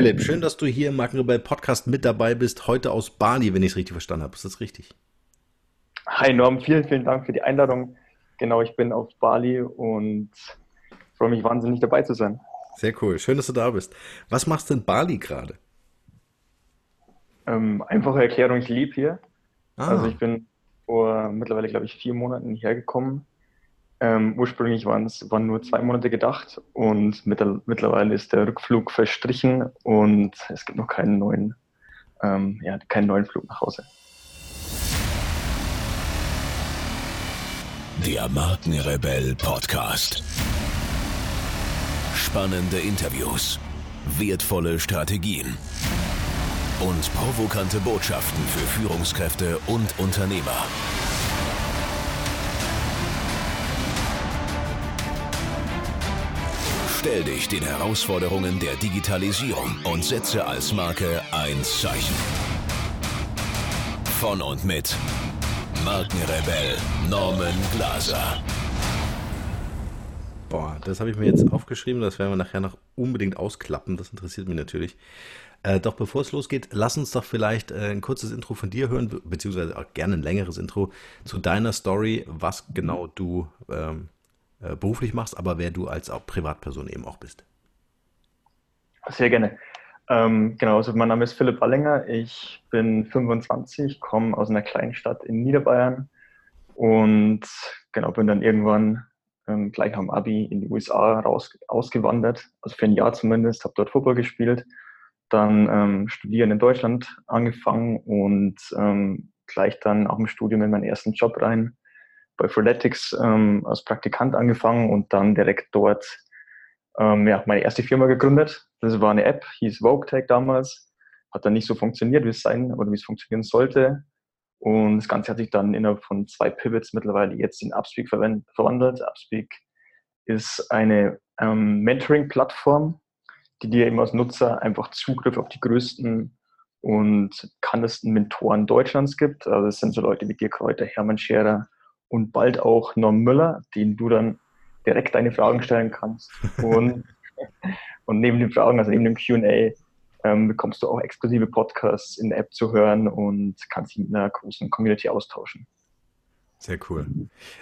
Philipp, schön, dass du hier im Markenrebell Podcast mit dabei bist. Heute aus Bali, wenn ich es richtig verstanden habe. Ist das richtig? Hi Norm, vielen, vielen Dank für die Einladung. Genau, ich bin auf Bali und freue mich wahnsinnig dabei zu sein. Sehr cool, schön, dass du da bist. Was machst du in Bali gerade? Ähm, einfache Erklärung, ich lebe hier. Ah. Also ich bin vor mittlerweile, glaube ich, vier Monaten hierher gekommen ähm, ursprünglich waren es waren nur zwei Monate gedacht und mit der, mittlerweile ist der Rückflug verstrichen und es gibt noch keinen neuen, ähm, ja, keinen neuen Flug nach Hause. Der Markenrebell Podcast. Spannende Interviews, wertvolle Strategien und provokante Botschaften für Führungskräfte und Unternehmer. Stell dich den Herausforderungen der Digitalisierung und setze als Marke ein Zeichen. Von und mit Markenrebell Norman Glaser. Boah, das habe ich mir jetzt aufgeschrieben, das werden wir nachher noch unbedingt ausklappen, das interessiert mich natürlich. Äh, doch bevor es losgeht, lass uns doch vielleicht äh, ein kurzes Intro von dir hören, beziehungsweise auch gerne ein längeres Intro zu deiner Story, was genau du ähm, äh, beruflich machst, aber wer du als auch Privatperson eben auch bist. Sehr gerne. Ähm, genau, also mein Name ist Philipp Wallinger, ich bin 25, komme aus einer kleinen Stadt in Niederbayern und genau bin dann irgendwann ähm, gleich dem Abi in die USA raus, ausgewandert, also für ein Jahr zumindest, habe dort Fußball gespielt, dann ähm, studieren in Deutschland angefangen und ähm, gleich dann auch im Studium in meinen ersten Job rein bei Freeletics ähm, als Praktikant angefangen und dann direkt dort ähm, ja, meine erste Firma gegründet. Das war eine App, hieß VogueTag damals. Hat dann nicht so funktioniert, wie es sein oder wie es funktionieren sollte. Und das Ganze hat sich dann innerhalb von zwei Pivots mittlerweile jetzt in Upspeak verwandelt. Upspeak ist eine ähm, Mentoring-Plattform, die dir eben als Nutzer einfach Zugriff auf die größten und bekanntesten Mentoren Deutschlands gibt. Also es sind so Leute wie Dirk Kräuter, Hermann Scherer, und bald auch Norm Müller, den du dann direkt deine Fragen stellen kannst. Und, und neben den Fragen, also neben dem QA, ähm, bekommst du auch exklusive Podcasts in der App zu hören und kannst dich mit einer großen Community austauschen. Sehr cool.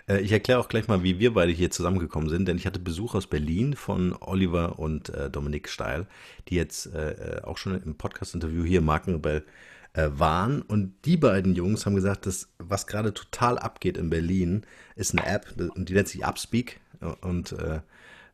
Äh, ich erkläre auch gleich mal, wie wir beide hier zusammengekommen sind, denn ich hatte Besuch aus Berlin von Oliver und äh, Dominik Steil, die jetzt äh, auch schon im Podcast-Interview hier Markenrebell äh, waren. Und die beiden Jungs haben gesagt, dass was gerade total abgeht in Berlin, ist eine App und die nennt sich Upspeak. Und äh,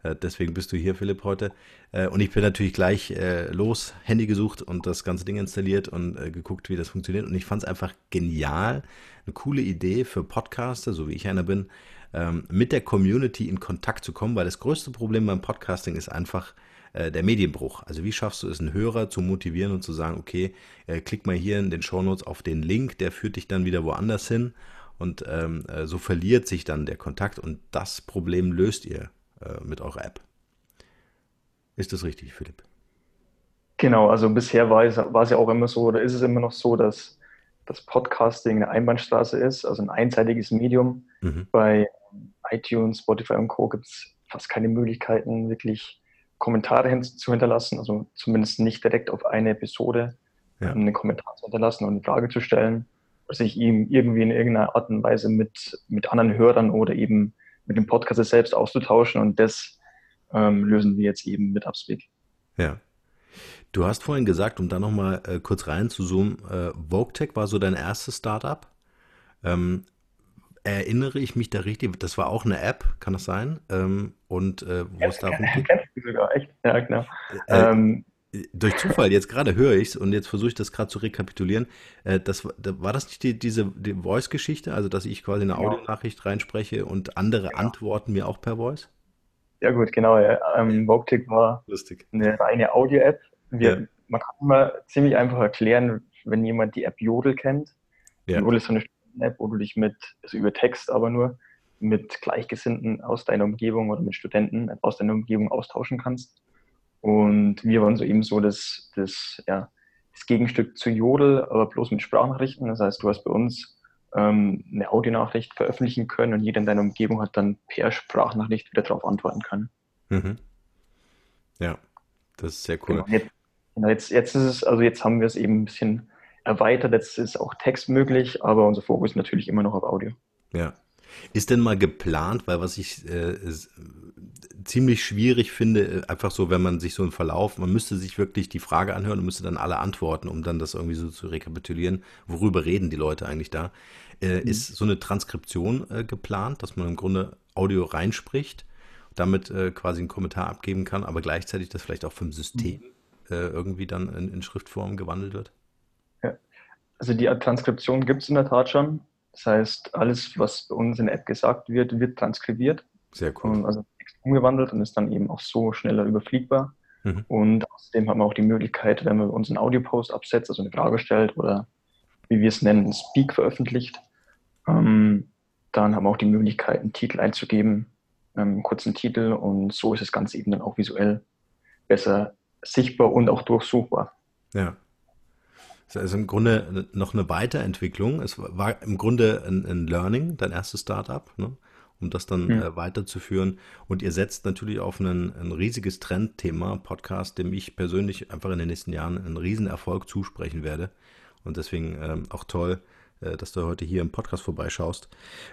äh, deswegen bist du hier, Philipp, heute. Äh, und ich bin natürlich gleich äh, los, Handy gesucht und das ganze Ding installiert und äh, geguckt, wie das funktioniert. Und ich fand es einfach genial, eine coole Idee für Podcaster, so wie ich einer bin, ähm, mit der Community in Kontakt zu kommen, weil das größte Problem beim Podcasting ist einfach, äh, der Medienbruch. Also wie schaffst du es, einen Hörer zu motivieren und zu sagen, okay, äh, klick mal hier in den Shownotes auf den Link, der führt dich dann wieder woanders hin und ähm, äh, so verliert sich dann der Kontakt und das Problem löst ihr äh, mit eurer App. Ist das richtig, Philipp? Genau, also bisher war es, war es ja auch immer so, oder ist es immer noch so, dass das Podcasting eine Einbahnstraße ist, also ein einseitiges Medium. Mhm. Bei iTunes, Spotify und Co. gibt es fast keine Möglichkeiten, wirklich Kommentare hin zu hinterlassen, also zumindest nicht direkt auf eine Episode ja. einen Kommentar zu hinterlassen und eine Frage zu stellen, sich ihm irgendwie in irgendeiner Art und Weise mit, mit anderen Hörern oder eben mit dem Podcast selbst auszutauschen und das ähm, lösen wir jetzt eben mit Upspeak. Ja. Du hast vorhin gesagt, um da nochmal äh, kurz rein zu zoomen, äh, VogueTech war so dein erstes Startup. Ähm, erinnere ich mich da richtig, das war auch eine App, kann das sein? Ähm, und äh, wo es darum geht. Sogar, echt? Ja, genau. Äh, ähm, durch Zufall, jetzt gerade höre ich es und jetzt versuche ich das gerade zu rekapitulieren. Äh, das, da, war das nicht die, diese die Voice-Geschichte, also dass ich quasi eine Audionachricht reinspreche und andere genau. antworten mir auch per Voice? Ja gut, genau. Ja. Ähm, VogueTick war Lustig. eine reine Audio-App. Ja. Man kann immer ziemlich einfach erklären, wenn jemand die App Jodel kennt. Ja. Jodel ist so eine App, wo du dich mit, also über Text aber nur, mit Gleichgesinnten aus deiner Umgebung oder mit Studenten aus deiner Umgebung austauschen kannst. Und wir waren so eben so das, das, ja, das Gegenstück zu Jodel, aber bloß mit Sprachnachrichten. Das heißt, du hast bei uns ähm, eine Audionachricht veröffentlichen können und jeder in deiner Umgebung hat dann per Sprachnachricht wieder darauf antworten können. Mhm. Ja, das ist sehr cool. Genau. Genau, jetzt, jetzt ist es, also jetzt haben wir es eben ein bisschen erweitert, jetzt ist auch Text möglich, aber unser Fokus ist natürlich immer noch auf Audio. Ja. Ist denn mal geplant, weil was ich äh, ziemlich schwierig finde, äh, einfach so, wenn man sich so einen Verlauf, man müsste sich wirklich die Frage anhören und müsste dann alle antworten, um dann das irgendwie so zu rekapitulieren, worüber reden die Leute eigentlich da. Äh, mhm. Ist so eine Transkription äh, geplant, dass man im Grunde Audio reinspricht, damit äh, quasi einen Kommentar abgeben kann, aber gleichzeitig das vielleicht auch vom System mhm. Äh, irgendwie dann in, in, Schriftform gewandelt wird? Ja, also die Transkription gibt es in der Tat schon. Das heißt, alles, was bei uns in der App gesagt wird, wird transkribiert. Sehr cool. Also umgewandelt und ist dann eben auch so schneller überfliegbar. Mhm. Und außerdem haben wir auch die Möglichkeit, wenn wir uns einen Audio-Post absetzen, also eine Frage stellt oder wie wir es nennen, einen Speak veröffentlicht, ähm, dann haben wir auch die Möglichkeit, einen Titel einzugeben, ähm, einen kurzen Titel und so ist das Ganze eben dann auch visuell besser sichtbar und auch durchsuchbar. Ja. Das ist also im Grunde noch eine Weiterentwicklung. Es war im Grunde ein, ein Learning, dein erstes Startup. Ne? um das dann mhm. äh, weiterzuführen. Und ihr setzt natürlich auf ein, ein riesiges Trendthema, Podcast, dem ich persönlich einfach in den nächsten Jahren einen riesen Erfolg zusprechen werde. Und deswegen ähm, auch toll, äh, dass du heute hier im Podcast vorbeischaust.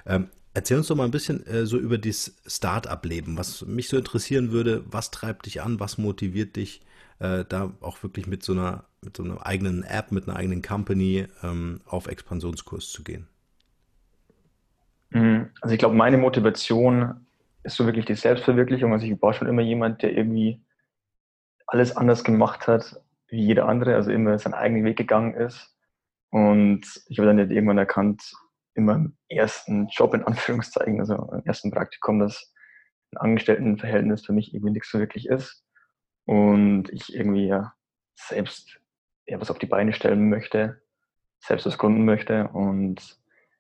Ähm, erzähl uns doch mal ein bisschen äh, so über das Start-up-Leben. Was mich so interessieren würde, was treibt dich an, was motiviert dich, äh, da auch wirklich mit so einer mit so einer eigenen App, mit einer eigenen Company ähm, auf Expansionskurs zu gehen? Mhm. Also ich glaube, meine Motivation ist so wirklich die Selbstverwirklichung. Also ich war schon immer jemand, der irgendwie alles anders gemacht hat wie jeder andere, also immer seinen eigenen Weg gegangen ist. Und ich habe dann jetzt irgendwann erkannt, in meinem ersten Job in Anführungszeichen, also im ersten Praktikum, dass ein Angestelltenverhältnis für mich irgendwie nichts so wirklich ist. Und ich irgendwie ja selbst ja, was auf die Beine stellen möchte, selbst was gründen möchte. Und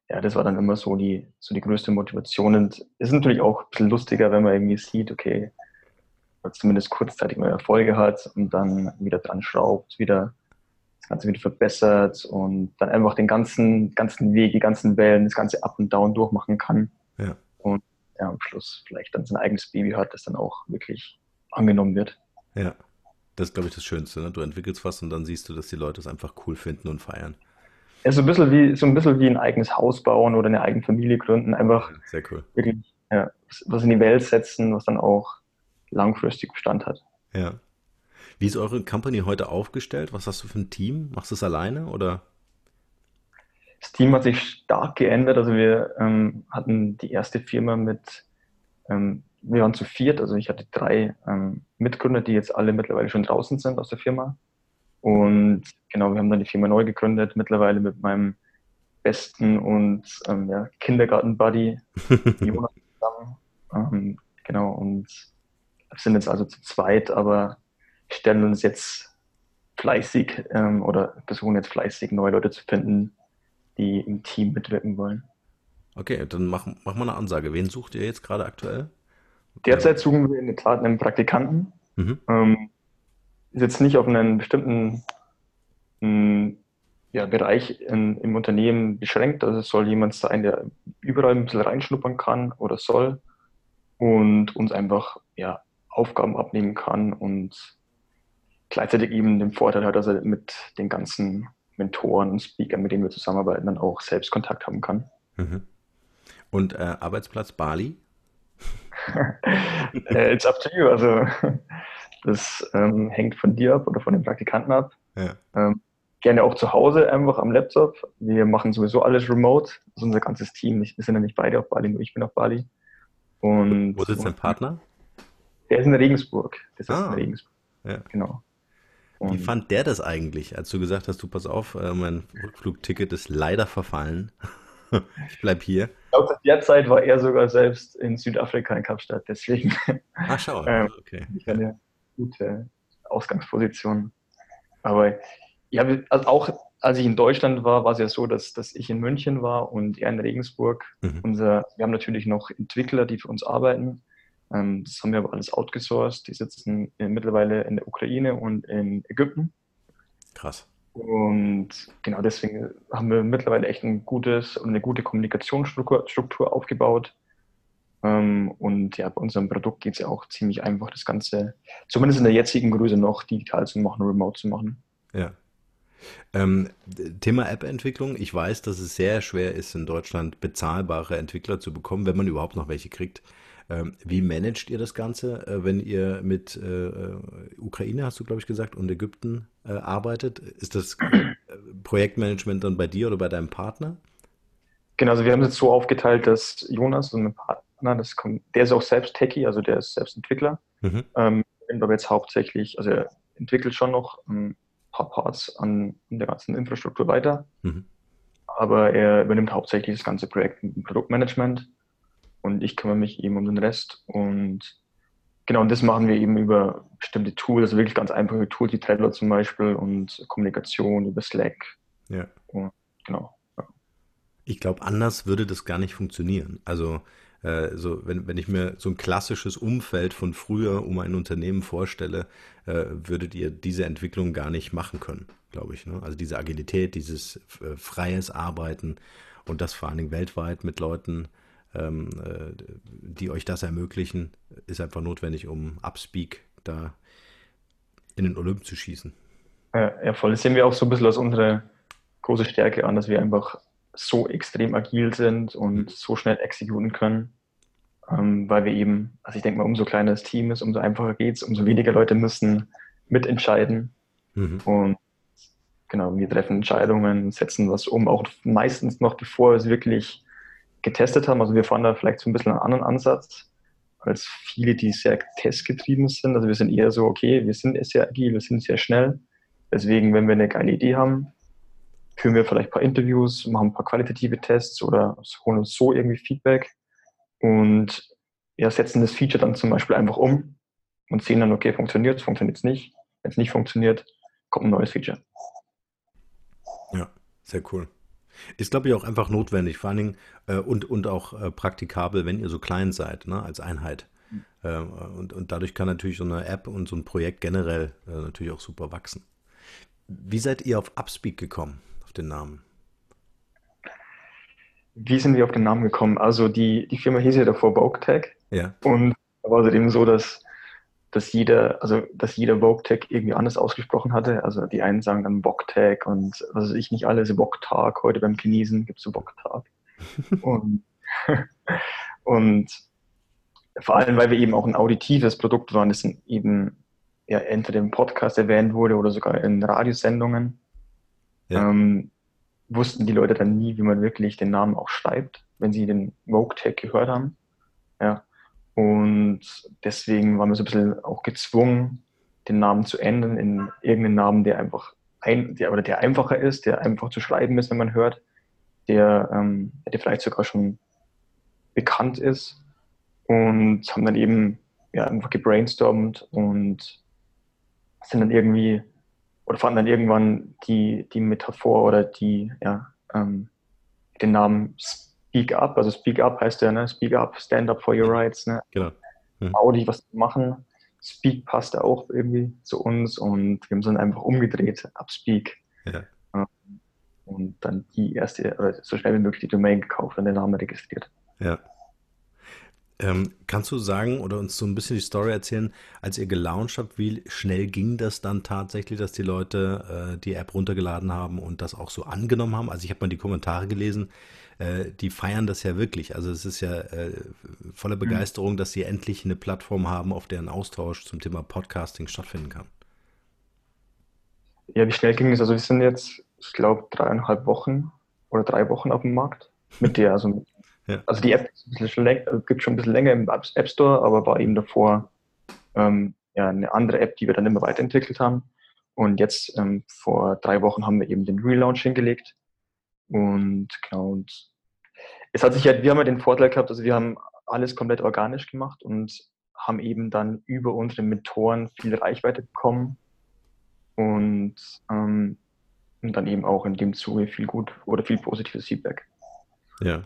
ja, das war dann immer so die, so die größte Motivation. Und es ist natürlich auch ein bisschen lustiger, wenn man irgendwie sieht, okay, zumindest kurzzeitig mal Erfolge hat und dann wieder dran schraubt, wieder das Ganze wieder verbessert und dann einfach den ganzen, ganzen Weg, die ganzen Wellen, das ganze Up und Down durchmachen kann. Ja. Und ja, am Schluss vielleicht dann sein eigenes Baby hat, das dann auch wirklich angenommen wird. Ja, das ist, glaube ich, das Schönste. Ne? Du entwickelst was und dann siehst du, dass die Leute es einfach cool finden und feiern. Ja, so ein bisschen wie, so ein bisschen wie ein eigenes Haus bauen oder eine eigene Familie gründen. Einfach Sehr cool. wirklich ja, was in die Welt setzen, was dann auch langfristig Bestand hat. Ja. Wie ist eure Company heute aufgestellt? Was hast du für ein Team? Machst du es alleine oder? Das Team hat sich stark geändert. Also wir ähm, hatten die erste Firma mit, ähm, wir waren zu viert, also ich hatte drei ähm, Mitgründer, die jetzt alle mittlerweile schon draußen sind aus der Firma. Und genau, wir haben dann die Firma neu gegründet, mittlerweile mit meinem besten und ähm, ja, Kindergarten-Buddy Jonas zusammen. Ähm, genau, und sind jetzt also zu zweit, aber stellen uns jetzt fleißig ähm, oder versuchen jetzt fleißig neue Leute zu finden, die im Team mitwirken wollen. Okay, dann mach, mach mal eine Ansage. Wen sucht ihr jetzt gerade aktuell? Derzeit suchen wir in der Tat einen Praktikanten. Mhm. Ähm, ist jetzt nicht auf einen bestimmten hm, ja, Bereich in, im Unternehmen beschränkt. Also es soll jemand sein, der überall ein bisschen reinschnuppern kann oder soll und uns einfach ja, Aufgaben abnehmen kann und gleichzeitig eben den Vorteil hat, dass er mit den ganzen Mentoren und Speakern, mit denen wir zusammenarbeiten, dann auch selbst Kontakt haben kann. Mhm. Und äh, Arbeitsplatz Bali? Äh, it's up to you. Also das ähm, hängt von dir ab oder von den Praktikanten ab. Ja. Ähm, gerne auch zu Hause einfach am Laptop. Wir machen sowieso alles remote. Das ist unser ganzes Team. Wir sind ja nicht beide auf Bali, nur ich bin auf Bali. Und, Wo sitzt dein Partner? Der ist in Regensburg. Der sitzt ah. in Regensburg. Ja. Genau. Und Wie fand der das eigentlich, als du gesagt hast, du pass auf, äh, mein Rückflugticket ist leider verfallen. ich bleib hier. Ich glaube, zu der Zeit war er sogar selbst in Südafrika in Kapstadt, deswegen. Ach, schau. ähm, okay. Ich eine gute Ausgangsposition. Aber ja, also auch als ich in Deutschland war, war es ja so, dass, dass ich in München war und er in Regensburg. Mhm. Unser, wir haben natürlich noch Entwickler, die für uns arbeiten. Ähm, das haben wir aber alles outgesourced. Die sitzen in, mittlerweile in der Ukraine und in Ägypten. Krass. Und genau deswegen haben wir mittlerweile echt ein gutes und eine gute Kommunikationsstruktur Struktur aufgebaut. Ähm, und ja, bei unserem Produkt geht es ja auch ziemlich einfach, das Ganze, zumindest in der jetzigen Größe noch digital zu machen, remote zu machen. Ja. Ähm, Thema App-Entwicklung. Ich weiß, dass es sehr schwer ist, in Deutschland bezahlbare Entwickler zu bekommen, wenn man überhaupt noch welche kriegt. Ähm, wie managt ihr das Ganze, äh, wenn ihr mit äh, äh Ukraine, hast du, glaube ich, gesagt, und Ägypten äh, arbeitet? Ist das äh, Projektmanagement dann bei dir oder bei deinem Partner? Genau, also wir haben es jetzt so aufgeteilt, dass Jonas, also mein Partner, das kommt, der ist auch selbst Techie, also der ist selbst Entwickler. Mhm. Ähm, aber jetzt hauptsächlich, also er entwickelt schon noch ein paar Parts an, an der ganzen Infrastruktur weiter. Mhm. Aber er übernimmt hauptsächlich das ganze Projekt mit dem Produktmanagement und ich kümmere mich eben um den Rest. Und genau, und das machen wir eben über bestimmte Tools, also wirklich ganz einfache Tools wie Trello zum Beispiel und Kommunikation über Slack. Ja. Und, genau. Ich glaube, anders würde das gar nicht funktionieren. Also, äh, so, wenn, wenn ich mir so ein klassisches Umfeld von früher um ein Unternehmen vorstelle, äh, würdet ihr diese Entwicklung gar nicht machen können, glaube ich. Ne? Also diese Agilität, dieses äh, freies Arbeiten und das vor allen Dingen weltweit mit Leuten, ähm, äh, die euch das ermöglichen, ist einfach notwendig, um Upspeak da in den Olymp zu schießen. Ja, ja, voll. Das sehen wir auch so ein bisschen als unsere große Stärke an, dass wir einfach so extrem agil sind und mhm. so schnell exekutieren können, ähm, weil wir eben, also ich denke mal, umso kleiner das Team ist, umso einfacher geht es, umso weniger Leute müssen mitentscheiden. Mhm. Und genau, wir treffen Entscheidungen, setzen was um, auch meistens noch bevor es wirklich getestet haben. Also wir fahren da vielleicht so ein bisschen einen anderen Ansatz als viele, die sehr testgetrieben sind. Also wir sind eher so, okay, wir sind sehr agil, wir sind sehr schnell. Deswegen, wenn wir eine geile Idee haben, führen wir vielleicht ein paar Interviews, machen ein paar qualitative Tests oder holen uns so irgendwie Feedback und ja, setzen das Feature dann zum Beispiel einfach um und sehen dann, okay, funktioniert es, funktioniert es nicht. Wenn es nicht funktioniert, kommt ein neues Feature. Ja, sehr cool. Ist, glaube ich, auch einfach notwendig, vor allen Dingen äh, und, und auch äh, praktikabel, wenn ihr so klein seid, ne, als Einheit. Mhm. Äh, und, und dadurch kann natürlich so eine App und so ein Projekt generell äh, natürlich auch super wachsen. Wie seid ihr auf Upspeak gekommen, auf den Namen? Wie sind wir auf den Namen gekommen? Also die, die Firma hieß ja davor VogueTech. Ja. Und da war es eben so, dass dass jeder, also dass jeder Vogue-Tag irgendwie anders ausgesprochen hatte. Also die einen sagen dann Bock-Tag und was weiß ich nicht alles, Bock-Tag, heute beim Chinesen gibt es so Bock-Tag. und, und vor allem, weil wir eben auch ein auditives Produkt waren, das eben ja entweder im Podcast erwähnt wurde oder sogar in Radiosendungen, ja. ähm, wussten die Leute dann nie, wie man wirklich den Namen auch schreibt, wenn sie den Vogue-Tag gehört haben. Ja. Und deswegen waren wir so ein bisschen auch gezwungen, den Namen zu ändern in irgendeinen Namen, der einfach ein, der, oder der einfacher ist, der einfach zu schreiben ist, wenn man hört, der, ähm, der vielleicht sogar schon bekannt ist. Und haben dann eben ja, einfach gebrainstormt und sind dann irgendwie oder fanden dann irgendwann die, die Metaphor oder die, ja, ähm, den Namen Speak Up, also Speak Up heißt ja, ne? Speak Up, Stand Up for Your Rights, ne? Genau. Mhm. Audi was machen. Speak passt auch irgendwie zu uns und wir haben es dann einfach umgedreht, Upspeak. Ja. Und dann die erste, so schnell wie möglich die Domain gekauft und den Namen registriert. Ja. Ähm, kannst du sagen oder uns so ein bisschen die Story erzählen, als ihr gelauncht habt, wie schnell ging das dann tatsächlich, dass die Leute äh, die App runtergeladen haben und das auch so angenommen haben? Also ich habe mal die Kommentare gelesen, äh, die feiern das ja wirklich. Also es ist ja äh, voller mhm. Begeisterung, dass sie endlich eine Plattform haben, auf der ein Austausch zum Thema Podcasting stattfinden kann. Ja, wie schnell ging es? Also wir sind jetzt, ich glaube, dreieinhalb Wochen oder drei Wochen auf dem Markt mit der, also ja. Also die App also gibt schon ein bisschen länger im App Store, aber war eben davor ähm, ja, eine andere App, die wir dann immer weiterentwickelt haben. Und jetzt ähm, vor drei Wochen haben wir eben den Relaunch hingelegt. Und genau, und es hat sich halt, wir haben ja den Vorteil gehabt, also wir haben alles komplett organisch gemacht und haben eben dann über unsere Mentoren viel Reichweite bekommen und, ähm, und dann eben auch in dem Zuge viel gut oder viel positives Feedback. Ja.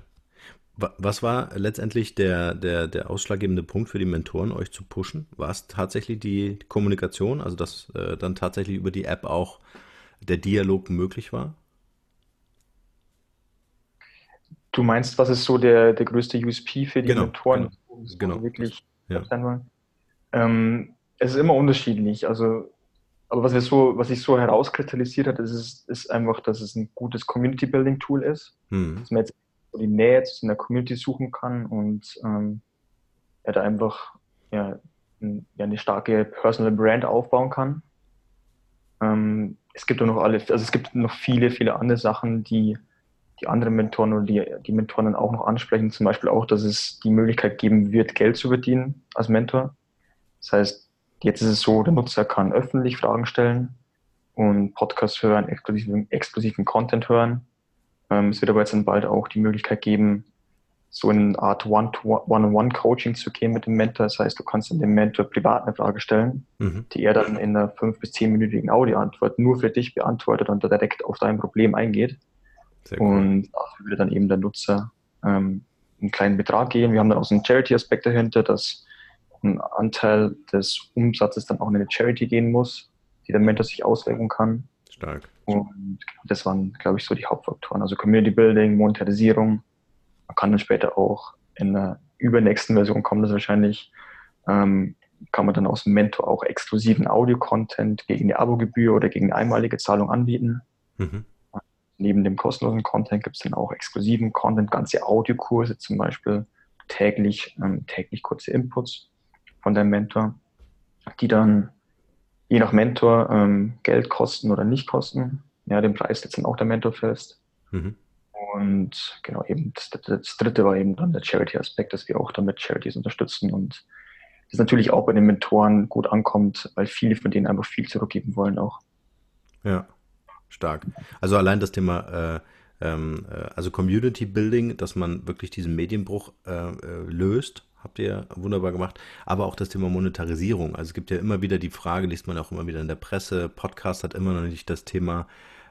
Was war letztendlich der, der, der ausschlaggebende Punkt für die Mentoren, euch zu pushen? War es tatsächlich die Kommunikation, also dass äh, dann tatsächlich über die App auch der Dialog möglich war? Du meinst, was ist so der, der größte USP für die Genau, Mentoren, genau, genau. wirklich Ja. Ähm, es ist immer unterschiedlich. Also, aber was, wir so, was sich so herauskristallisiert hat, ist, ist einfach, dass es ein gutes Community-Building-Tool ist. Hm. dass man jetzt so die Nähe zu einer Community suchen kann und ähm, ja, da einfach ja, ein, ja, eine starke Personal Brand aufbauen kann. Ähm, es gibt auch noch alle, also es gibt noch viele, viele andere Sachen, die die anderen Mentoren oder die, die Mentoren dann auch noch ansprechen. Zum Beispiel auch, dass es die Möglichkeit geben wird, Geld zu verdienen als Mentor. Das heißt, jetzt ist es so, der Nutzer kann öffentlich Fragen stellen und Podcasts hören, exklusiven, exklusiven Content hören. Ähm, es wird aber jetzt dann bald auch die Möglichkeit geben, so in eine Art One-to-One-Coaching zu gehen mit dem Mentor. Das heißt, du kannst dann dem Mentor privat eine Frage stellen, Mhm. die er dann in einer fünf- bis zehnminütigen Audioantwort nur für dich beantwortet und direkt auf dein Problem eingeht. Sehr cool. Und dafür würde dann eben der Nutzer ähm, einen kleinen Betrag geben. Wir haben dann auch so einen Charity-Aspekt dahinter, dass ein Anteil des Umsatzes dann auch in eine Charity gehen muss, die der Mentor sich auswählen kann. Stark. Und das waren, glaube ich, so die Hauptfaktoren. Also Community Building, Monetarisierung. Man kann dann später auch in der übernächsten Version kommt das wahrscheinlich, ähm, kann man dann aus dem Mentor auch exklusiven Audio-Content gegen eine Abogebühr oder gegen eine einmalige Zahlung anbieten. Mhm. Neben dem kostenlosen Content gibt es dann auch exklusiven Content, ganze Audiokurse zum Beispiel, täglich, ähm, täglich kurze Inputs von deinem Mentor, die dann je nach Mentor ähm, Geld kosten oder nicht kosten. Ja, den Preis setzt dann auch der Mentor fest. Mhm. Und genau, eben das, das dritte war eben dann der Charity-Aspekt, dass wir auch damit Charities unterstützen und das natürlich auch bei den Mentoren gut ankommt, weil viele von denen einfach viel zurückgeben wollen auch. Ja, stark. Also allein das Thema, äh, ähm, äh, also Community Building, dass man wirklich diesen Medienbruch äh, äh, löst, habt ihr wunderbar gemacht. Aber auch das Thema Monetarisierung. Also es gibt ja immer wieder die Frage, liest man auch immer wieder in der Presse, Podcast hat immer noch nicht das Thema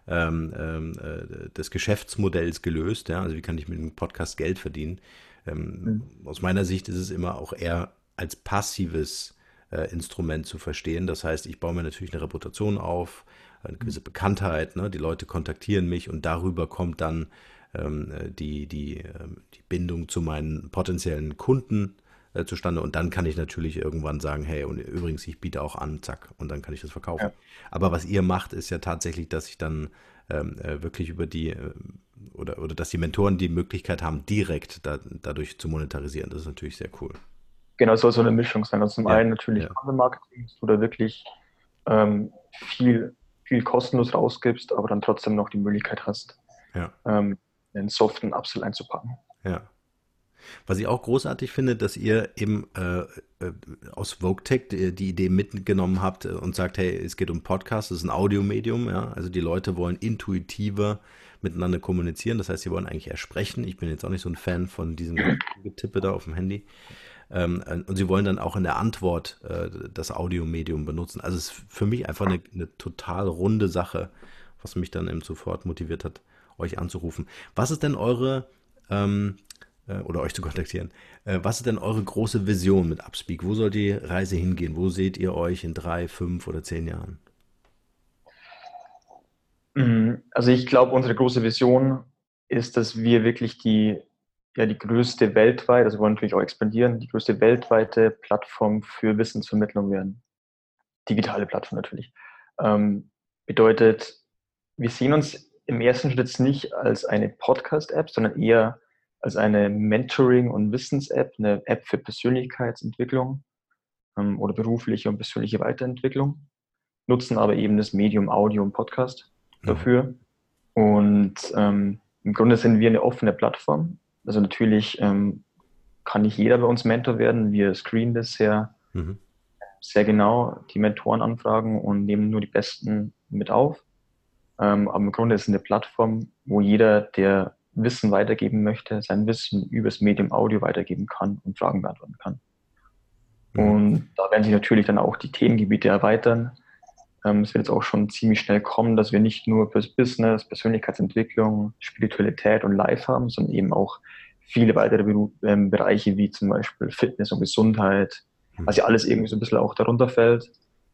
ähm, ähm, äh, des Geschäftsmodells gelöst. Ja? Also wie kann ich mit dem Podcast Geld verdienen? Ähm, Aus meiner Sicht ist es immer auch eher als passives äh, Instrument zu verstehen. Das heißt, ich baue mir natürlich eine Reputation auf, eine gewisse Bekanntheit, ne? die Leute kontaktieren mich und darüber kommt dann ähm, äh, die, die, ähm, die Bindung zu meinen potenziellen Kunden äh, zustande und dann kann ich natürlich irgendwann sagen, hey, und übrigens, ich biete auch an, zack, und dann kann ich das verkaufen. Ja. Aber was ihr macht, ist ja tatsächlich, dass ich dann ähm, äh, wirklich über die äh, oder, oder dass die Mentoren die Möglichkeit haben, direkt da, dadurch zu monetarisieren. Das ist natürlich sehr cool. Genau, es soll so eine Mischung sein. Also zum Ja, einen natürlich ja. Marketing, dass du da wirklich ähm, viel, viel kostenlos rausgibst, aber dann trotzdem noch die Möglichkeit hast, Ja. ähm, einen soften Upsell einzupacken. Ja. Was ich auch großartig finde, dass ihr eben äh, äh, aus VogueTech die, die Idee mitgenommen habt und sagt, hey, es geht um Podcast, es ist ein Audiomedium, ja. Also die Leute wollen intuitiver miteinander kommunizieren. Das heißt, sie wollen eigentlich eher sprechen. Ich bin jetzt auch nicht so ein Fan von diesem Getippe da auf dem Handy. Ähm, und sie wollen dann auch in der Antwort äh, das Audiomedium benutzen. Also es ist für mich einfach eine, eine total runde Sache, was mich dann eben sofort motiviert hat, euch anzurufen. Was ist denn eure ähm, äh, oder euch zu kontaktieren. Äh, was ist denn eure große Vision mit Upspeak? Wo soll die Reise hingehen? Wo seht ihr euch in drei, fünf oder zehn Jahren? Mhm. Also ich glaube, unsere große Vision ist, dass wir wirklich die, ja, die größte weltweit, also wir wollen natürlich auch expandieren, die größte weltweite Plattform für Wissensvermittlung werden. Digitale Plattform natürlich. Ähm, bedeutet, wir sehen uns im ersten Schritt nicht als eine Podcast-App, sondern eher als eine Mentoring- und Wissens-App, eine App für Persönlichkeitsentwicklung ähm, oder berufliche und persönliche Weiterentwicklung, nutzen aber eben das Medium Audio und Podcast dafür. Und ähm, im Grunde sind wir eine offene Plattform. Also natürlich ähm, kann nicht jeder bei uns Mentor werden. Wir screenen das sehr, Mhm. sehr genau, die Mentoren anfragen und nehmen nur die Besten mit auf. Ähm, aber im Grunde ist es eine Plattform, wo jeder, der Wissen weitergeben möchte, sein Wissen übers Medium Audio weitergeben kann und Fragen beantworten kann. Mhm. Und da werden sich natürlich dann auch die Themengebiete erweitern. Ähm, es wird jetzt auch schon ziemlich schnell kommen, dass wir nicht nur fürs Business, Persönlichkeitsentwicklung, Spiritualität und Life haben, sondern eben auch viele weitere Beru ähm, Bereiche wie zum Beispiel Fitness und Gesundheit, Mhm. was ja alles irgendwie so ein bisschen auch darunter fällt.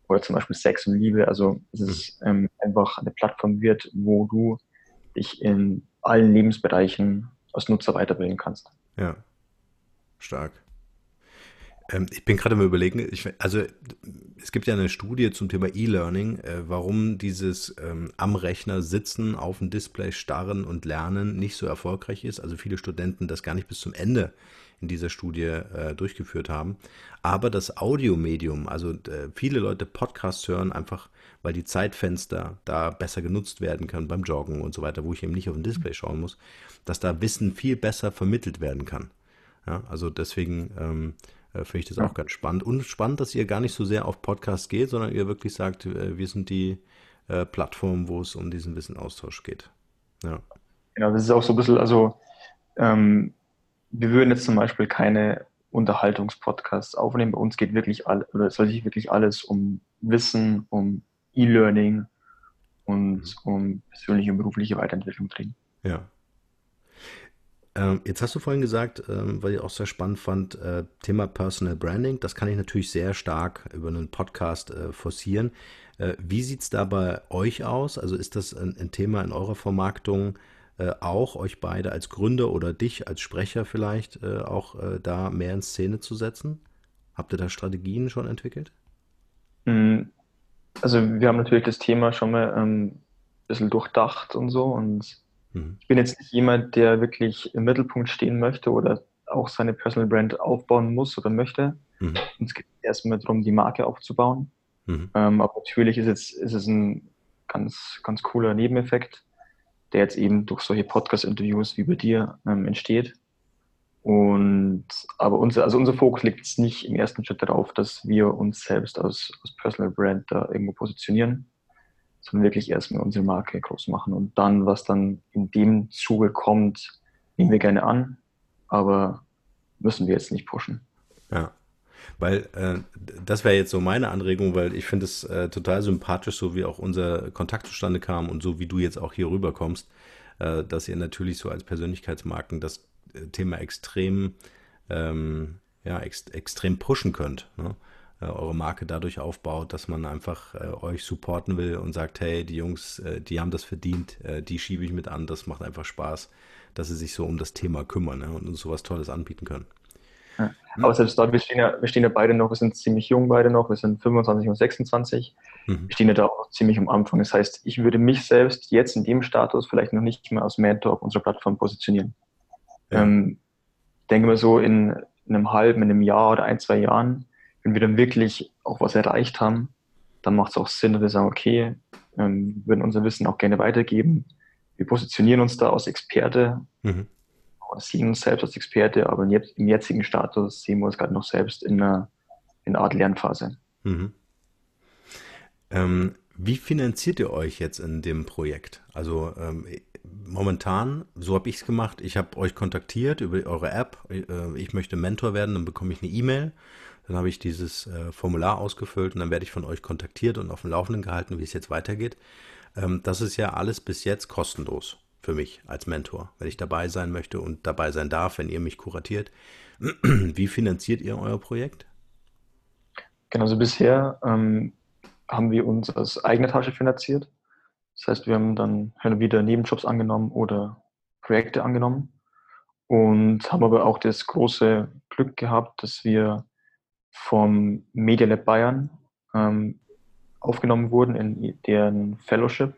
Oder zum Beispiel Sex und Liebe. Also es ist ähm, einfach eine Plattform wird, wo du dich in allen Lebensbereichen als Nutzer weiterbringen kannst. Ja, stark. Ähm, ich bin gerade mal überlegen, ich, also es gibt ja eine Studie zum Thema E-Learning, äh, warum dieses ähm, am Rechner sitzen, auf dem Display starren und lernen nicht so erfolgreich ist. Also viele Studenten das gar nicht bis zum Ende in dieser Studie äh, durchgeführt haben. Aber das Audiomedium, also äh, viele Leute Podcasts hören einfach, weil die Zeitfenster da besser genutzt werden können beim Joggen und so weiter, wo ich eben nicht auf dem Display schauen muss, dass da Wissen viel besser vermittelt werden kann. Ja, also deswegen ähm, äh, finde ich das auch ganz spannend. Und spannend, dass ihr gar nicht so sehr auf Podcasts geht, sondern ihr wirklich sagt, äh, wir sind die äh, Plattform, wo es um diesen Wissenaustausch geht. Ja. Genau, das ist auch so ein bisschen, also ähm, wir würden jetzt zum Beispiel keine Unterhaltungspodcasts aufnehmen. Bei uns geht wirklich all, oder es soll sich wirklich alles um Wissen, um E-Learning und mhm. um persönliche und berufliche Weiterentwicklung drehen. Ja, ähm, jetzt hast du vorhin gesagt, ähm, weil ich auch sehr spannend fand, äh, Thema Personal Branding. Das kann ich natürlich sehr stark über einen Podcast äh, forcieren. Äh, wie sieht es da bei euch aus? Also ist das ein, ein Thema in eurer Vermarktung auch, euch beide als Gründer oder dich als Sprecher vielleicht äh, auch äh, da mehr in Szene zu setzen? Habt ihr da Strategien schon entwickelt? Also wir haben natürlich das Thema schon mal ähm, ein bisschen durchdacht und so und Mhm. Ich bin jetzt nicht jemand, der wirklich im Mittelpunkt stehen möchte oder auch seine Personal Brand aufbauen muss oder möchte. Mhm. es geht erstmal darum, die Marke aufzubauen. Mhm. Ähm, aber natürlich ist, jetzt, ist es ein ganz, ganz cooler Nebeneffekt, der jetzt eben durch solche Podcast-Interviews wie bei dir ähm, entsteht. Und aber unser, also unser Fokus liegt nicht im ersten Schritt darauf, dass wir uns selbst als, als Personal Brand da irgendwo positionieren, sondern wirklich erstmal unsere Marke groß machen und dann, was dann in dem Zuge kommt, nehmen wir gerne an, aber müssen wir jetzt nicht pushen. Ja. Weil äh, das wäre jetzt so meine Anregung, weil ich finde es äh, total sympathisch, so wie auch unser Kontakt zustande kam und so wie du jetzt auch hier rüberkommst, äh, dass ihr natürlich so als Persönlichkeitsmarken das Thema extrem, ähm, ja, ex extrem pushen könnt. Ne? äh, eure Marke dadurch aufbaut, dass man einfach äh, euch supporten will und sagt, hey, die Jungs, äh, die haben das verdient, äh, die schiebe ich mit an, das macht einfach Spaß, dass sie sich so um das Thema kümmern ne, und uns sowas Tolles anbieten können. Ja. Hm? Aber selbst dort, wir stehen, ja, wir stehen ja beide noch, wir sind ziemlich jung beide noch, wir sind 25 und 26, mhm. wir stehen ja da auch ziemlich am Anfang. Das heißt, ich würde mich selbst jetzt in dem Status vielleicht noch nicht mehr als Mentor auf unserer Plattform positionieren. Ja. Ähm, denke mal so in, in einem halben, in einem Jahr oder ein, zwei Jahren wenn wir dann wirklich auch was erreicht haben, dann macht es auch Sinn, dass wir sagen, okay, ähm, wir würden unser Wissen auch gerne weitergeben. Wir positionieren uns da als Experte, mhm. sehen uns selbst als Experte, aber im jetzigen Status sehen wir uns gerade noch selbst in einer, in einer Art Lernphase. Mhm. Ähm, wie finanziert ihr euch jetzt in dem Projekt? Also ähm, momentan, so habe ich es gemacht, ich habe euch kontaktiert über eure App, äh, ich möchte Mentor werden, dann bekomme ich eine E-Mail dann habe ich dieses äh, Formular ausgefüllt und dann werde ich von euch kontaktiert und auf dem Laufenden gehalten, wie es jetzt weitergeht. Ähm, das ist ja alles bis jetzt kostenlos für mich als Mentor, wenn ich dabei sein möchte und dabei sein darf, wenn ihr mich kuratiert. Wie finanziert ihr euer Projekt? Genau, also bisher ähm, haben wir uns aus eigener Tasche finanziert. Das heißt, wir haben dann wieder Nebenjobs angenommen oder Projekte angenommen und haben aber auch das große Glück gehabt, dass wir vom Media Lab Bayern ähm, aufgenommen wurden in deren Fellowship.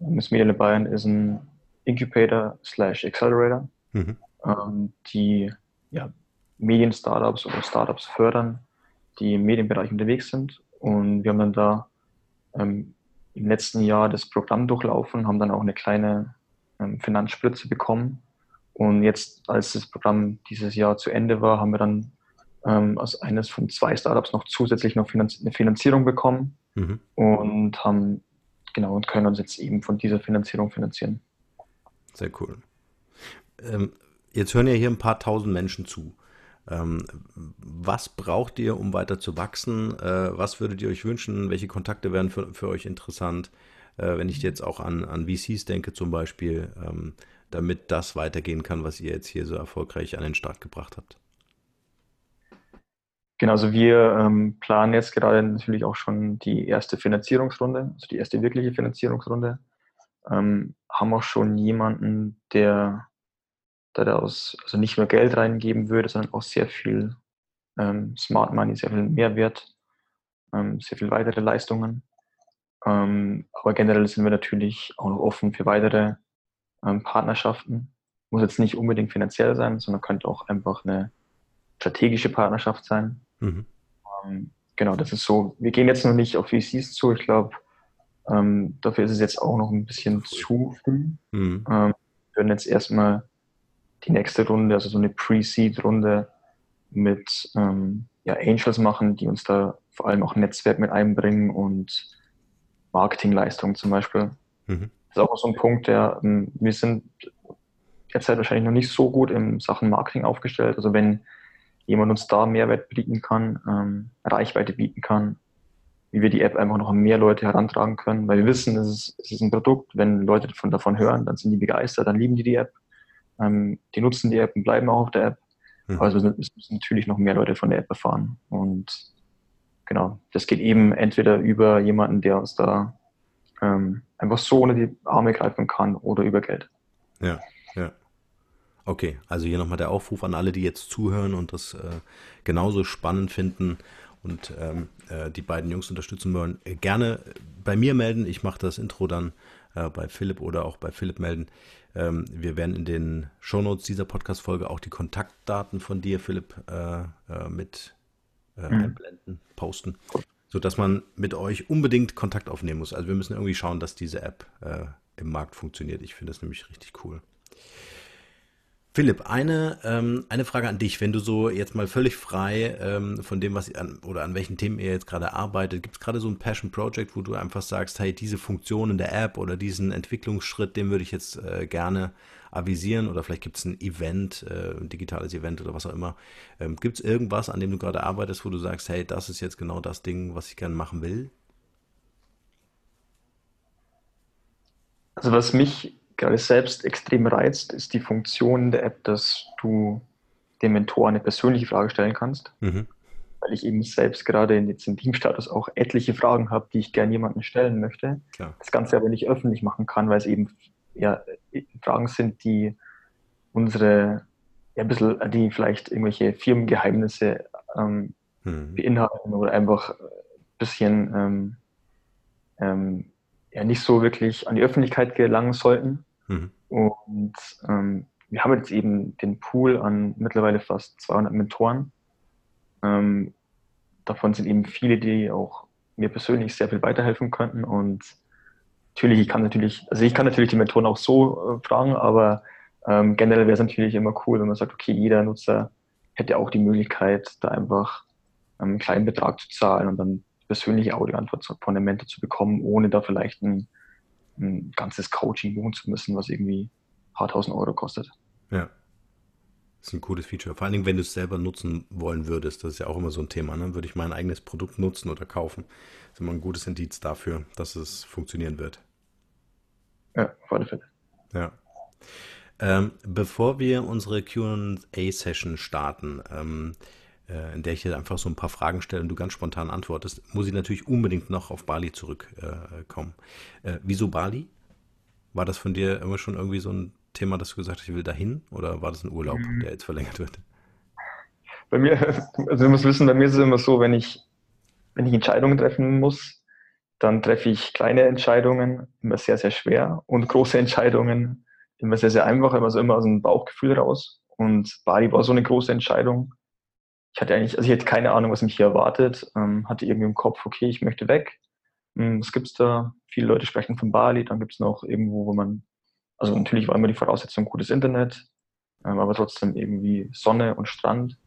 Ähm, das Media Lab Bayern ist ein Incubator slash Accelerator, mhm. ähm, die ja, Medien-Startups oder Startups fördern, die im Medienbereich unterwegs sind. Und wir haben dann da ähm, im letzten Jahr das Programm durchlaufen, haben dann auch eine kleine ähm, Finanzspritze bekommen. Und jetzt, als das Programm dieses Jahr zu Ende war, haben wir dann ähm, als eines von zwei Startups noch zusätzlich noch Finanz eine Finanzierung bekommen mhm. und haben genau und können uns jetzt eben von dieser Finanzierung finanzieren. Sehr cool. Ähm, jetzt hören ja hier ein paar tausend Menschen zu. Ähm, was braucht ihr, um weiter zu wachsen? Äh, was würdet ihr euch wünschen? Welche Kontakte wären für, für euch interessant? Äh, wenn ich jetzt auch an, an VCs denke zum Beispiel, ähm, damit das weitergehen kann, was ihr jetzt hier so erfolgreich an den Start gebracht habt. Genau, also wir ähm, planen jetzt gerade natürlich auch schon die erste Finanzierungsrunde, also die erste wirkliche Finanzierungsrunde. Ähm, haben auch schon jemanden, der daraus also nicht nur Geld reingeben würde, sondern auch sehr viel ähm, Smart Money, sehr viel Mehrwert, ähm, sehr viel weitere Leistungen. Ähm, aber generell sind wir natürlich auch noch offen für weitere ähm, Partnerschaften. Muss jetzt nicht unbedingt finanziell sein, sondern könnte auch einfach eine strategische Partnerschaft sein. Mhm. Ähm, genau, das ist so. Wir gehen jetzt noch nicht auf VCs zu. Ich glaube, ähm, dafür ist es jetzt auch noch ein bisschen zu früh. Mhm. Wir werden jetzt erstmal die nächste Runde, also so eine Pre-Seed-Runde mit ähm, ja, Angels machen, die uns da vor allem auch Netzwerk mit einbringen und Marketingleistungen zum Beispiel. Mhm. Das ist auch so ein Punkt, der ähm, wir sind derzeit wahrscheinlich noch nicht so gut in Sachen Marketing aufgestellt. Also wenn jemand uns da Mehrwert bieten kann, ähm, Reichweite bieten kann, wie wir die App einfach noch an mehr Leute herantragen können, weil wir wissen, es ist, es ist ein Produkt, wenn Leute davon, davon hören, dann sind die begeistert, dann lieben die die App, ähm, die nutzen die App und bleiben auch auf der App. Mhm. Also es müssen natürlich noch mehr Leute von der App erfahren und genau, das geht eben entweder über jemanden, der uns da ähm, einfach so unter die Arme greifen kann oder über Geld. Ja, ja. Okay, also hier nochmal der Aufruf an alle, die jetzt zuhören und das äh, genauso spannend finden und ähm, äh, die beiden Jungs unterstützen wollen. Äh, gerne bei mir melden. Ich mache das Intro dann äh, bei Philipp oder auch bei Philipp melden. Ähm, wir werden in den Shownotes dieser Podcast-Folge auch die Kontaktdaten von dir, Philipp, äh, äh, mit mhm. einblenden, posten, sodass man mit euch unbedingt Kontakt aufnehmen muss. Also wir müssen irgendwie schauen, dass diese App im Markt funktioniert. Ich finde das nämlich richtig cool. Philipp, eine, ähm, eine Frage an dich. Wenn du so jetzt mal völlig frei ähm, von dem, was an, oder an welchen Themen ihr jetzt gerade arbeitet, gibt es gerade so ein Passion Project, wo du einfach sagst, hey, diese Funktion in der App oder diesen Entwicklungsschritt, den würde ich jetzt äh, gerne avisieren oder vielleicht gibt es ein Event, äh, ein digitales Event oder was auch immer. Ähm, gibt es irgendwas, an dem du gerade arbeitest, wo du sagst, hey, das ist jetzt genau das Ding, was ich gerne machen will? Also was mich gerade selbst extrem reizt, ist die Funktion der App, dass du dem Mentor eine persönliche Frage stellen kannst. Mhm. Weil ich eben selbst gerade in, jetzt im Teamstatus auch etliche Fragen habe, die ich gerne jemandem stellen möchte. Klar. Das Ganze aber nicht öffentlich machen kann, weil es eben ja, Fragen sind, die unsere, ja, ein bisschen, die vielleicht irgendwelche Firmengeheimnisse ähm, mhm. beinhalten oder einfach ein bisschen ähm, ähm, ja nicht so wirklich an die Öffentlichkeit gelangen sollten. Mhm. Und ähm, wir haben jetzt eben den Pool an mittlerweile fast 200 Mentoren. Ähm, davon sind eben viele, die auch mir persönlich sehr viel weiterhelfen könnten. Und natürlich, ich kann natürlich, also ich kann natürlich die Mentoren auch so äh, fragen, aber ähm, generell wäre es natürlich immer cool, wenn man sagt, okay, jeder Nutzer hätte auch die Möglichkeit, da einfach einen kleinen Betrag zu zahlen und dann persönliche Audioantwort von dem Mentor zu bekommen, ohne da vielleicht ein ein ganzes Coaching buchen zu müssen, was irgendwie ein paar tausend Euro kostet. Ja. Das ist ein cooles Feature. Vor allen Dingen, wenn du es selber nutzen wollen würdest. Das ist ja auch immer so ein Thema. Ne? Würde ich mein eigenes Produkt nutzen oder kaufen? Das ist immer ein gutes Indiz dafür, dass es funktionieren wird. Ja, auf alle Fälle. Ja. Ähm, bevor wir unsere QA-Session starten, ähm, äh, in der ich dir einfach so ein paar Fragen stelle und du ganz spontan antwortest, muss ich natürlich unbedingt noch auf Bali zurückkommen. Äh, äh, wieso Bali? War das von dir immer schon irgendwie so ein Thema, dass du gesagt hast, ich will dahin? Oder war das ein Urlaub, mhm. der jetzt verlängert wird? Bei mir, also du musst wissen, bei mir ist es immer so, wenn ich, wenn ich Entscheidungen treffen muss, dann treffe ich kleine Entscheidungen immer sehr, sehr schwer und große Entscheidungen immer sehr, sehr einfach, immer so immer aus dem Bauchgefühl raus. Und Bali war so eine große Entscheidung ich hatte eigentlich, also ich hatte keine Ahnung, was mich hier erwartet, ähm, hatte irgendwie im Kopf, okay, ich möchte weg. Hm, was gibt's da? Viele Leute sprechen von Bali, dann gibt's noch irgendwo, wo man, also natürlich war immer die Voraussetzung gutes Internet, ähm, aber trotzdem irgendwie Sonne und Strand.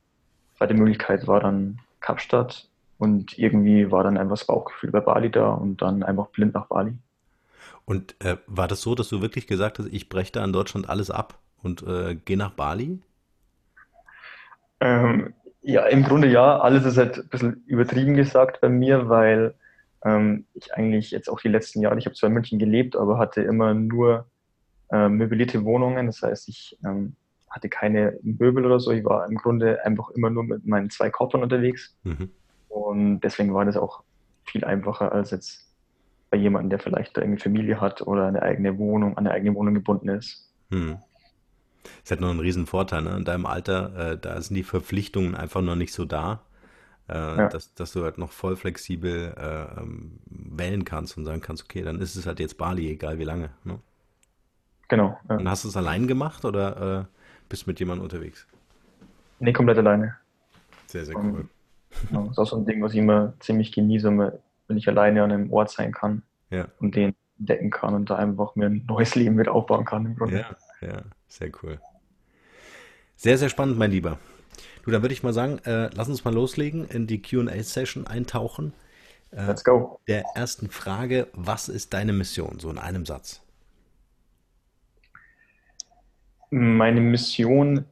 Zweite Möglichkeit war dann Kapstadt und irgendwie war dann einfach das Bauchgefühl bei Bali da und dann einfach blind nach Bali. Und äh, war das so, dass du wirklich gesagt hast, ich breche da in Deutschland alles ab und äh, gehe nach Bali? Ähm, ja, im Grunde ja. Alles ist halt ein bisschen übertrieben gesagt bei mir, weil ähm, ich eigentlich jetzt auch die letzten Jahre, ich habe zwar in München gelebt, aber hatte immer nur äh, möblierte Wohnungen. Das heißt, ich ähm, hatte keine Möbel oder so. Ich war im Grunde einfach immer nur mit meinen zwei Koffern unterwegs. Mhm. Und deswegen war das auch viel einfacher als jetzt bei jemandem, der vielleicht eine Familie hat oder eine eigene Wohnung, an eine eigene Wohnung gebunden ist. Mhm. Das hat noch einen riesen Vorteil, ne? In deinem Alter, äh, da sind die Verpflichtungen einfach noch nicht so da, äh, Ja, dass, dass du halt noch voll flexibel äh, ähm, wählen kannst und sagen kannst, okay, dann ist es halt jetzt Bali, egal wie lange. Ne? genau. Ja. Und hast du es allein gemacht oder äh, bist du mit jemandem unterwegs? Nee, komplett alleine. Sehr, sehr cool. Genau. Das ist auch so ein Ding, was ich immer ziemlich genieße, wenn ich alleine an einem Ort sein kann Ja, und den entdecken kann und da einfach mir ein neues Leben mit aufbauen kann im Grunde. ja, ja, sehr cool. Sehr, sehr spannend, mein Lieber. Du, dann würde ich mal sagen, äh, lass uns mal loslegen, in die Q&A-Session eintauchen. Äh, Let's go. der ersten Frage, was ist deine Mission? So in einem Satz. Meine Mission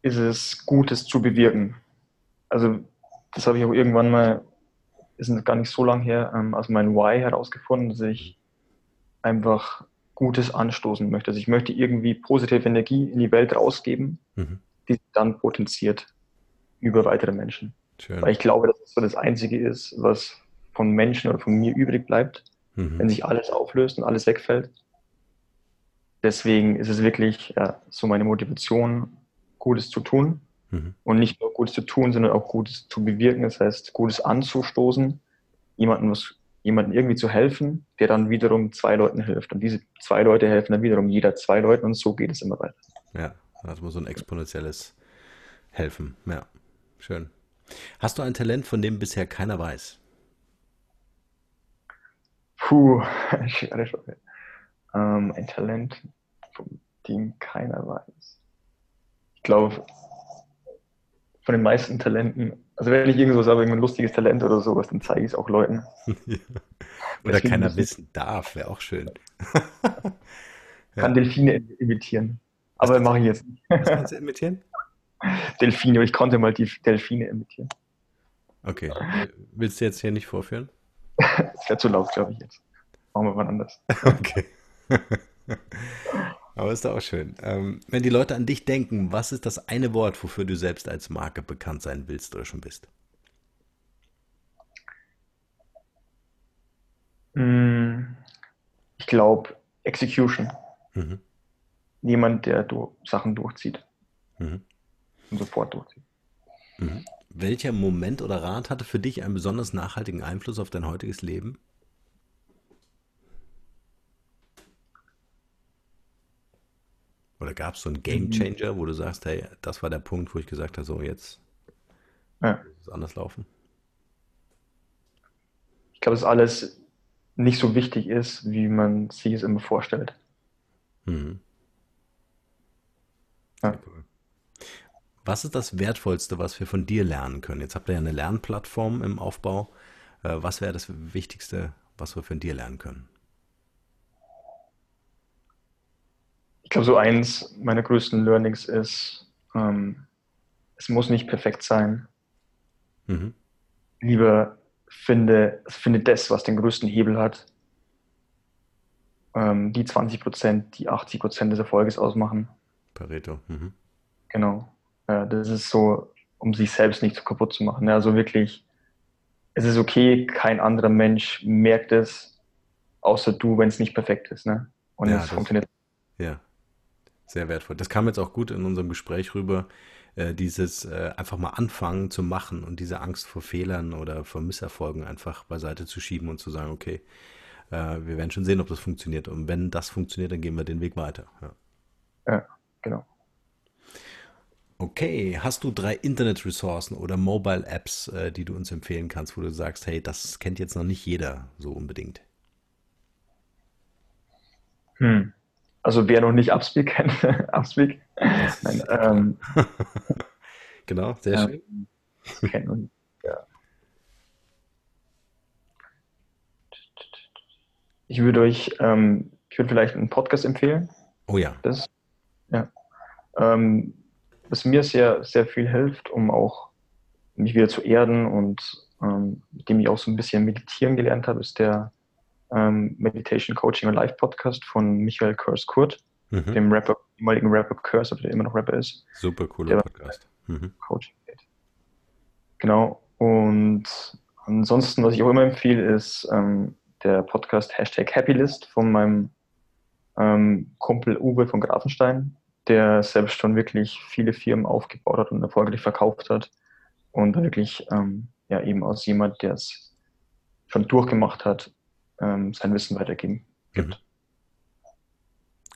ist es, Gutes zu bewirken. Also, das habe ich auch irgendwann mal, ist gar nicht so lang her, ähm, aus meinem Why herausgefunden, dass ich einfach Gutes anstoßen möchte. Also, ich möchte irgendwie positive Energie in die Welt rausgeben, Mhm. die sich dann potenziert über weitere Menschen. Schön. Weil ich glaube, dass es so das Einzige ist, was von Menschen oder von mir übrig bleibt, wenn Mhm. sich alles auflöst und alles wegfällt. Deswegen ist es wirklich ja, so meine Motivation, Gutes zu tun. Mhm. Und nicht nur Gutes zu tun, sondern auch Gutes zu bewirken. Das heißt, Gutes anzustoßen, jemandem, was, jemandem irgendwie zu helfen, der dann wiederum zwei Leuten hilft. Und diese zwei Leute helfen dann wiederum jeder zwei Leuten und so geht es immer weiter. Ja, man so ein exponentielles Helfen. Ja, schön. Hast du ein Talent, von dem bisher keiner weiß? Puh, schwere Frage. Ähm, ein Talent, von dem keiner weiß. Ich glaube, von den meisten Talenten, also wenn ich irgendwas habe, irgendein lustiges Talent oder sowas, dann zeige ich es auch Leuten. Ja. Oder Deswegen keiner wissen darf, wäre auch schön. kann Delfine imitieren. Aber mache ich jetzt nicht. Was kannst du imitieren? Delfine, ich konnte mal die Delfine imitieren. Okay. Willst du jetzt hier nicht vorführen? Das wäre zu laut, glaube ich jetzt. Machen wir mal anders. Okay. Aber ist doch auch schön. Ähm, wenn die Leute an dich denken, was ist das eine Wort, wofür du selbst als Marke bekannt sein willst oder schon bist? Mm, Ich glaube, Execution. Mhm. Jemand, der du Sachen durchzieht Mhm. und sofort durchzieht. Mhm. Welcher Moment oder Rat hatte für dich einen besonders nachhaltigen Einfluss auf dein heutiges Leben? Oder gab es so einen Game Changer, wo du sagst, hey, das war der Punkt, wo ich gesagt habe, so jetzt Ja. muss es anders laufen? Ich glaube, dass alles nicht so wichtig ist, wie man sich es immer vorstellt. Mhm. Ja. Cool. Was ist das Wertvollste, was wir von dir lernen können? Jetzt habt ihr ja eine Lernplattform im Aufbau. Äh, Was wäre das Wichtigste, was wir von dir lernen können? Glaube, so eins meiner größten Learnings ist, ähm, es muss nicht perfekt sein. Mhm. Lieber finde, finde das, was den größten Hebel hat. Ähm, die 20 Prozent, die 80 Prozent des Erfolges ausmachen. Pareto. Mhm. Genau. Äh, das ist so, um sich selbst nicht so kaputt zu machen. Also wirklich, es ist okay, kein anderer Mensch merkt es, außer du, wenn es nicht perfekt ist. Ne? Und Ja, es funktioniert. Ja, sehr wertvoll. Das kam jetzt auch gut in unserem Gespräch rüber, äh, dieses äh, einfach mal anfangen zu machen und diese Angst vor Fehlern oder vor Misserfolgen einfach beiseite zu schieben und zu sagen, okay, äh, wir werden schon sehen, ob das funktioniert. Und wenn das funktioniert, dann gehen wir den Weg weiter. Ja. Ja, genau. Okay, hast du drei Internet-Ressourcen oder Mobile-Apps, äh, die du uns empfehlen kannst, wo du sagst, hey, das kennt jetzt noch nicht jeder so unbedingt? Hm. Also wer noch nicht Upspeak kennt, Upspeak, nein, ist- ähm, Genau, sehr Ja. schön. kennt und, ja. Ich würde euch, ähm, ich würde vielleicht einen Podcast empfehlen. Oh ja, Das, ja. Ähm, was mir sehr, sehr viel hilft, um auch mich wieder zu erden und ähm, mit dem ich auch so ein bisschen meditieren gelernt habe, ist der ähm, Meditation Coaching und Live Podcast von Michael Kurs Kurt, mhm. dem Rapper, ehemaligen Rapper Kurs, aber der immer noch Rapper ist. super cooler Podcast. Mhm. Coaching geht. Genau. Und ansonsten, was ich auch immer empfehle, ist ähm, der Podcast Hashtag Happylist von meinem ähm, Kumpel Uwe von Grafenstein. der selbst schon wirklich viele Firmen aufgebaut hat und erfolgreich verkauft hat und wirklich ähm, ja eben aus jemand, der es schon durchgemacht hat, ähm, sein Wissen weitergeben gibt. Mhm.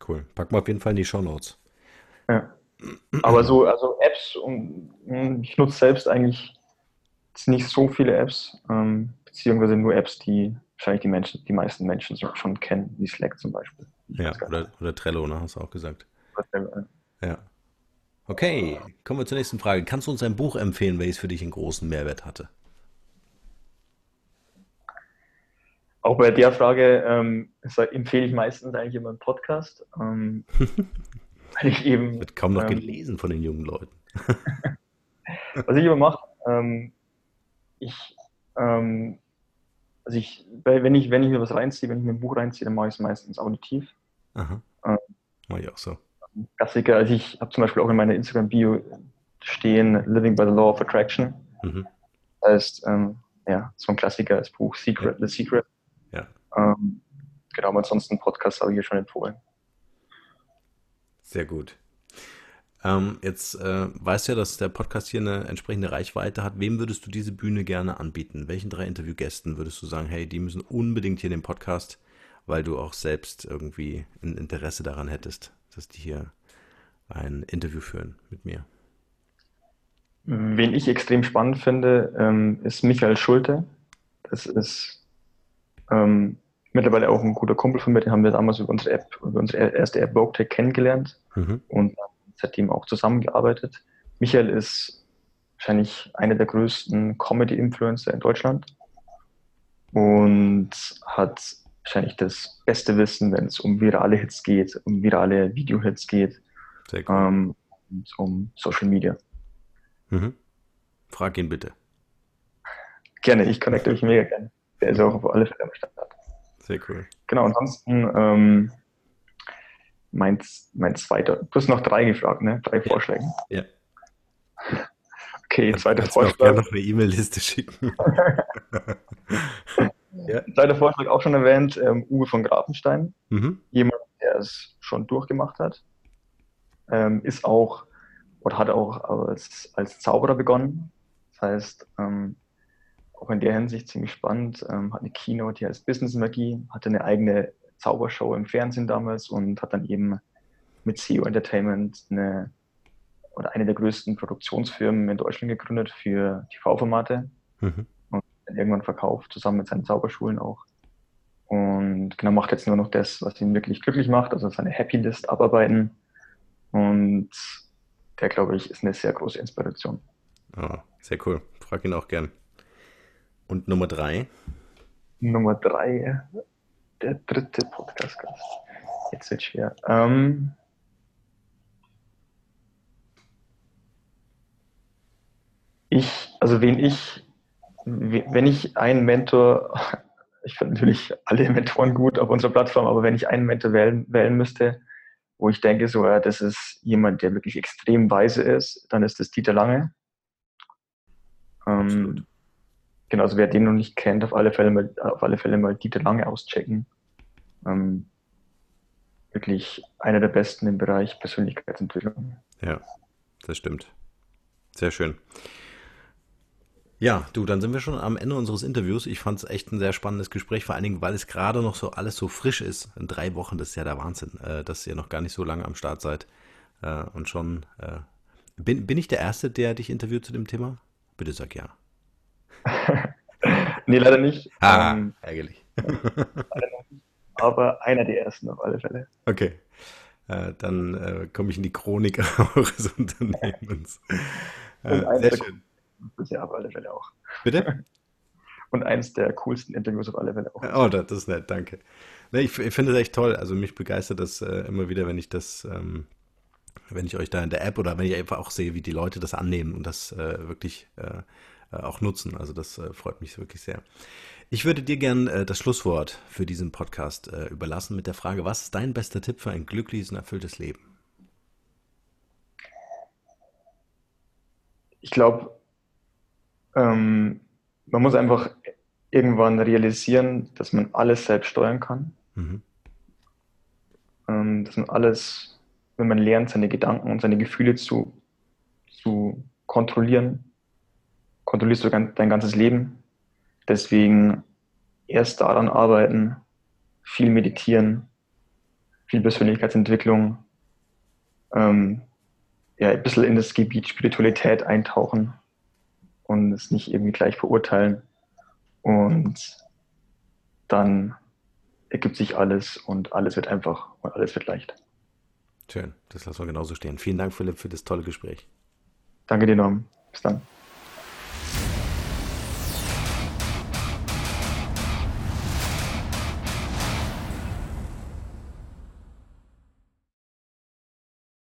Cool. Packen wir auf jeden Fall in die Show Notes. Ja. Aber so, also Apps und hm, ich nutze selbst eigentlich nicht so viele Apps, ähm, beziehungsweise nur Apps, die wahrscheinlich die Menschen, die meisten Menschen schon kennen, wie Slack zum Beispiel. Ja, oder, oder Trello, ne, hast du auch gesagt. Ja. Okay, kommen wir zur nächsten Frage. Kannst du uns ein Buch empfehlen, welches für dich einen großen Mehrwert hatte? Auch bei der Frage ähm, empfehle ich meistens eigentlich immer einen Podcast. Ähm, weil ich eben. Wird kaum noch ähm, gelesen von den jungen Leuten. was ich immer mache, ähm, ich, ähm, also ich, wenn ich, wenn ich mir was reinziehe, wenn ich mir ein Buch reinziehe, dann mache ich es meistens auditiv. Aha. Ähm, mache ich auch so. Klassiker, also ich habe zum Beispiel auch in meiner Instagram-Bio stehen Living by the Law of Attraction. Mhm. Das heißt, ähm, ja, so ein Klassiker, das Buch Secret, ja. The Secret. Ähm, genau, ansonsten Podcast habe ich hier schon empfohlen. Sehr gut. Ähm, jetzt äh, weißt du ja, dass der Podcast hier eine entsprechende Reichweite hat. Wem würdest du diese Bühne gerne anbieten? Welchen drei Interviewgästen würdest du sagen, hey, die müssen unbedingt hier in den Podcast, weil du auch selbst irgendwie ein Interesse daran hättest, dass die hier ein Interview führen mit mir? Wen ich extrem spannend finde, ähm, ist Michael Schulte. Das ist ähm, mittlerweile auch ein guter Kumpel von mir, den haben wir damals über unsere App, über unsere erste App VogueTech kennengelernt mhm. und seitdem auch zusammengearbeitet. Michael ist wahrscheinlich einer der größten Comedy-Influencer in Deutschland und hat wahrscheinlich das beste Wissen, wenn es um virale Hits geht, um virale Video-Hits geht cool. ähm, und um Social Media. Mhm. Frag ihn bitte. Gerne, ich connecte mich mega gerne. Der ist auch auf alle Fälle am Start. Sehr cool. Genau, ansonsten ähm, mein, mein zweiter, du hast noch drei gefragt, ne? Drei Vorschläge. Ja. Okay, zweiter Vorschlag. Ich gerne noch eine E-Mail-Liste schicken. ja. Zweiter Vorschlag auch schon erwähnt, ähm, Uwe von Grafenstein. Mhm. Jemand, der es schon durchgemacht hat. Ähm, ist auch oder hat auch als, als Zauberer begonnen. Das heißt, ähm, auch in der Hinsicht ziemlich spannend. Ähm, hat eine Keynote, die heißt Business Magie, hatte eine eigene Zaubershow im Fernsehen damals und hat dann eben mit CEO Entertainment eine oder eine der größten Produktionsfirmen in Deutschland gegründet für TV-Formate mhm. und irgendwann verkauft, zusammen mit seinen Zauberschulen auch. Und genau macht jetzt nur noch das, was ihn wirklich glücklich macht, also seine Happy List abarbeiten. Und der, glaube ich, ist eine sehr große Inspiration. Oh, sehr cool. Frag ihn auch gern. Und Nummer drei? Nummer drei, der dritte Podcast-Gast. Jetzt wird schwer. Ähm, ich, also wen ich, wenn ich einen Mentor, ich finde natürlich alle Mentoren gut auf unserer Plattform, aber wenn ich einen Mentor wählen, wählen müsste, wo ich denke, so, ja, das ist jemand, der wirklich extrem weise ist, dann ist das Dieter Lange. Ähm, genau, also wer den noch nicht kennt, auf alle Fälle mal, auf alle Fälle mal Dieter Lange auschecken. Ähm, wirklich einer der besten im Bereich Persönlichkeitsentwicklung. Ja, das stimmt. Sehr schön. Ja, du, dann sind wir schon am Ende unseres Interviews. Ich fand es echt ein sehr spannendes Gespräch, vor allen Dingen, weil es gerade noch so alles so frisch ist. In drei Wochen, das ist ja der Wahnsinn, äh, dass ihr noch gar nicht so lange am Start seid. Äh, und schon, äh, bin, bin ich der Erste, der dich interviewt zu dem Thema? Bitte sag ja. nee, leider nicht. Ah, ähm, ärgerlich. aber einer der ersten auf alle Fälle. Okay. Äh, dann äh, komme ich in die Chronik eures Unternehmens. Äh, sehr schön. Das ja auf alle Fälle auch. Bitte? Und eins der coolsten Interviews auf alle Fälle auch. Oh, das ist nett, danke. Nee, ich, ich finde es echt toll. Also mich begeistert das äh, immer wieder, wenn ich das, ähm, wenn ich euch da in der App oder wenn ich einfach auch sehe, wie die Leute das annehmen und das äh, wirklich äh, auch nutzen. Also das äh, freut mich wirklich sehr. Ich würde dir gern äh, das Schlusswort für diesen Podcast überlassen mit der Frage, was ist dein bester Tipp für ein glückliches und erfülltes Leben? Ich glaube, ähm, man muss einfach irgendwann realisieren, dass man alles selbst steuern kann. Mhm. Ähm, dass man alles wenn man lernt, seine Gedanken und seine Gefühle zu, zu kontrollieren, kontrollierst du dein ganzes Leben. Deswegen erst daran arbeiten, viel meditieren, viel Persönlichkeitsentwicklung, ähm, ja, ein bisschen in das Gebiet Spiritualität eintauchen und es nicht irgendwie gleich verurteilen. Und dann ergibt sich alles und alles wird einfach und alles wird leicht. Schön, das lassen wir genauso stehen. Vielen Dank, Philipp, für das tolle Gespräch. Danke dir, Norm. Bis dann.